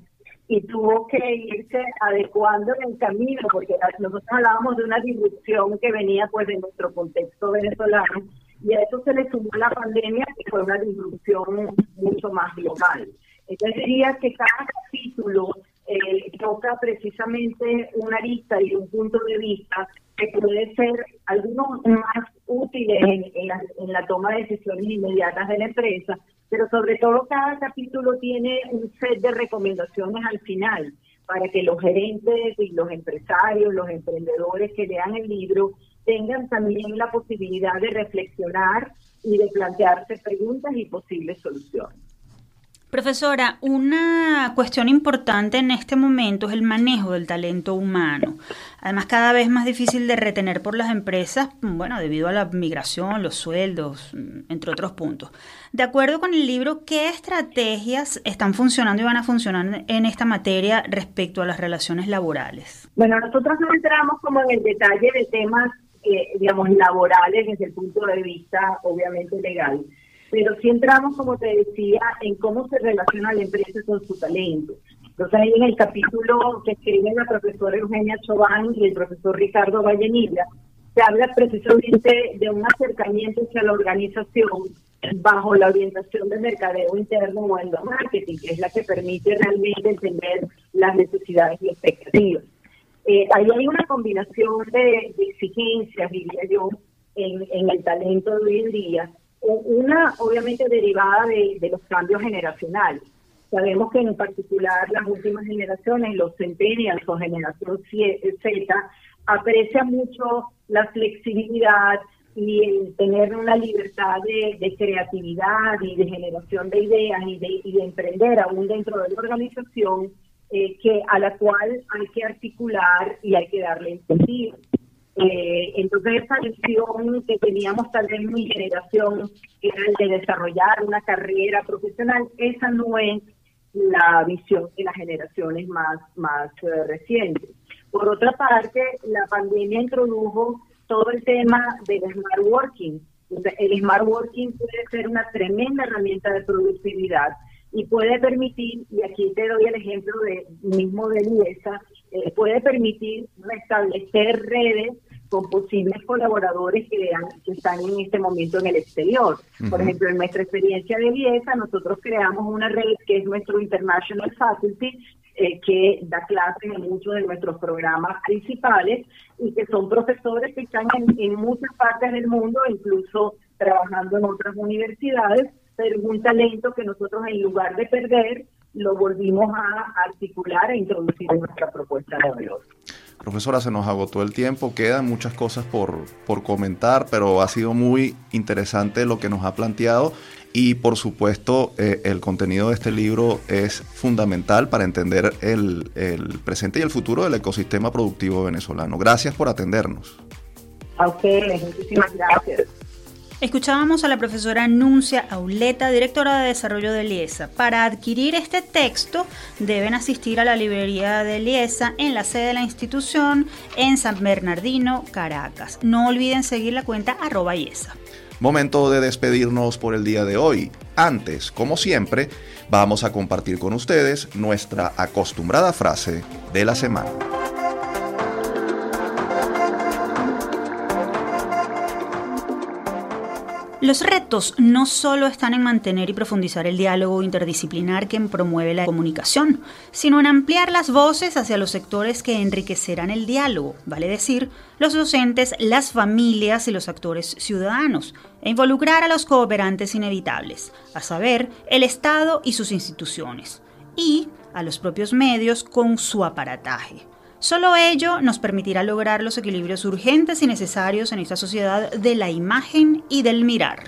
y tuvo que irse adecuando en el camino, porque nosotros hablábamos de una disrupción que venía pues de nuestro contexto venezolano, y a eso se le sumó la pandemia, que fue una disrupción mucho más global. Entonces diría que cada capítulo eh, toca precisamente una arista y un punto de vista que puede ser algunos más útiles en, la, en la toma de decisiones inmediatas de la empresa, pero sobre todo cada capítulo tiene un set de recomendaciones al final para que los gerentes y los empresarios, los emprendedores que lean el libro tengan también la posibilidad de reflexionar y de plantearse preguntas y posibles soluciones.
Profesora, una cuestión importante en este momento es el manejo del talento humano. Además, cada vez más difícil de retener por las empresas, bueno, debido a la migración, los sueldos, entre otros puntos. De acuerdo con el libro, ¿qué estrategias están funcionando y van a funcionar en esta materia respecto a las relaciones laborales?
Bueno, nosotros no entramos como en el detalle de temas eh, digamos, laborales desde el punto de vista, obviamente, legal. Pero sí entramos, como te decía, en cómo se relaciona la empresa con su talento. Entonces, ahí en el capítulo que escriben la profesora Eugenia Chován y el profesor Ricardo Vallenilla, se habla precisamente de un acercamiento hacia la organización bajo la orientación del mercadeo interno o el marketing, que es la que permite realmente entender las necesidades y expectativas. Eh, ahí hay una combinación de, exigencias, diría yo, en, el talento de hoy en día. Una, obviamente, derivada de, los cambios generacionales. Sabemos que en particular las últimas generaciones, los centennials o generación Z, aprecian mucho la flexibilidad y el tener una libertad de, creatividad y de generación de ideas y de, y de emprender aún dentro de la organización eh, que a la cual hay que articular y hay que darle sentido. Eh, entonces esa visión que teníamos tal vez mi generación, que era el de desarrollar una carrera profesional, esa no es la visión de las generaciones más, más eh, recientes. Por otra parte, la pandemia introdujo todo el tema del smart working. El smart working puede ser una tremenda herramienta de productividad y puede permitir, y aquí te doy el ejemplo de mismo de Luisa, eh, puede permitir restablecer redes con posibles colaboradores que, que están en este momento en el exterior. Por ejemplo, en nuestra experiencia de Liesa, nosotros creamos una red que es nuestro International Faculty, eh, que da clases en muchos de nuestros programas principales y que son profesores que están en, en muchas partes del mundo, incluso trabajando en otras universidades, pero un talento que nosotros en lugar de perder, lo volvimos a articular e introducir en nuestra propuesta de valor.
Profesora, se nos agotó el tiempo, quedan muchas cosas por, por comentar, pero ha sido muy interesante lo que nos ha planteado y por supuesto eh, el contenido de este libro es fundamental para entender el, el presente y el futuro del ecosistema productivo venezolano. Gracias por atendernos.
A ustedes, muchísimas gracias.
Escuchábamos a la profesora Nuncia Auleta, directora de desarrollo de Liesa. Para adquirir este texto deben asistir a la librería de Liesa en la sede de la institución en San Bernardino, Caracas. No olviden seguir la cuenta arroba Liesa.
Momento de despedirnos por el día de hoy. Antes, como siempre, vamos a compartir con ustedes nuestra acostumbrada frase de la semana.
Los retos no solo están en mantener y profundizar el diálogo interdisciplinar que promueve la comunicación, sino en ampliar las voces hacia los sectores que enriquecerán el diálogo, vale decir, los docentes, las familias y los actores ciudadanos, e involucrar a los cooperantes inevitables, a saber, el Estado y sus instituciones, y a los propios medios con su aparataje. Solo ello nos permitirá lograr los equilibrios urgentes y necesarios en esta sociedad de la imagen y del mirar.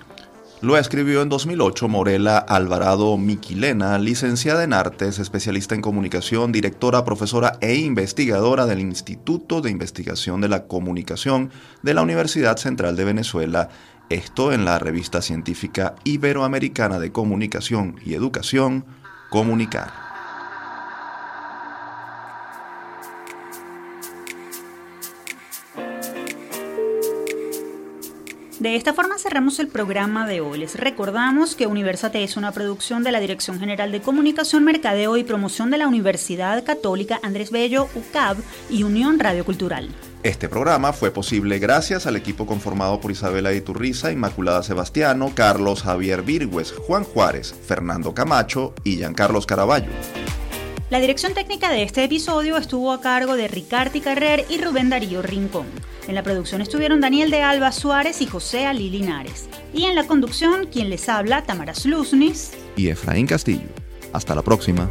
Lo escribió en 2008 Morela Alvarado Miquilena, licenciada en artes, especialista en comunicación, directora, profesora e investigadora del Instituto de Investigación de la Comunicación de la Universidad Central de Venezuela, esto en la revista científica iberoamericana de comunicación y educación, Comunicar.
De esta forma cerramos el programa de hoy. Les recordamos que Universate es una producción de la Dirección General de Comunicación, Mercadeo y Promoción de la Universidad Católica Andrés Bello, UCAB y Unión Radio Cultural.
Este programa fue posible gracias al equipo conformado por Isabela Iturriza, Inmaculada Sebastiano, Carlos Javier Virgües, Juan Juárez, Fernando Camacho y Giancarlos Caraballo.
La dirección técnica de este episodio estuvo a cargo de Ricardo Carrer y Rubén Darío Rincón. En la producción estuvieron Daniel de Alba Suárez y José Ali Linares. Y en la conducción, quien les habla, Tamara Sluznis
y Efraín Castillo. Hasta la próxima.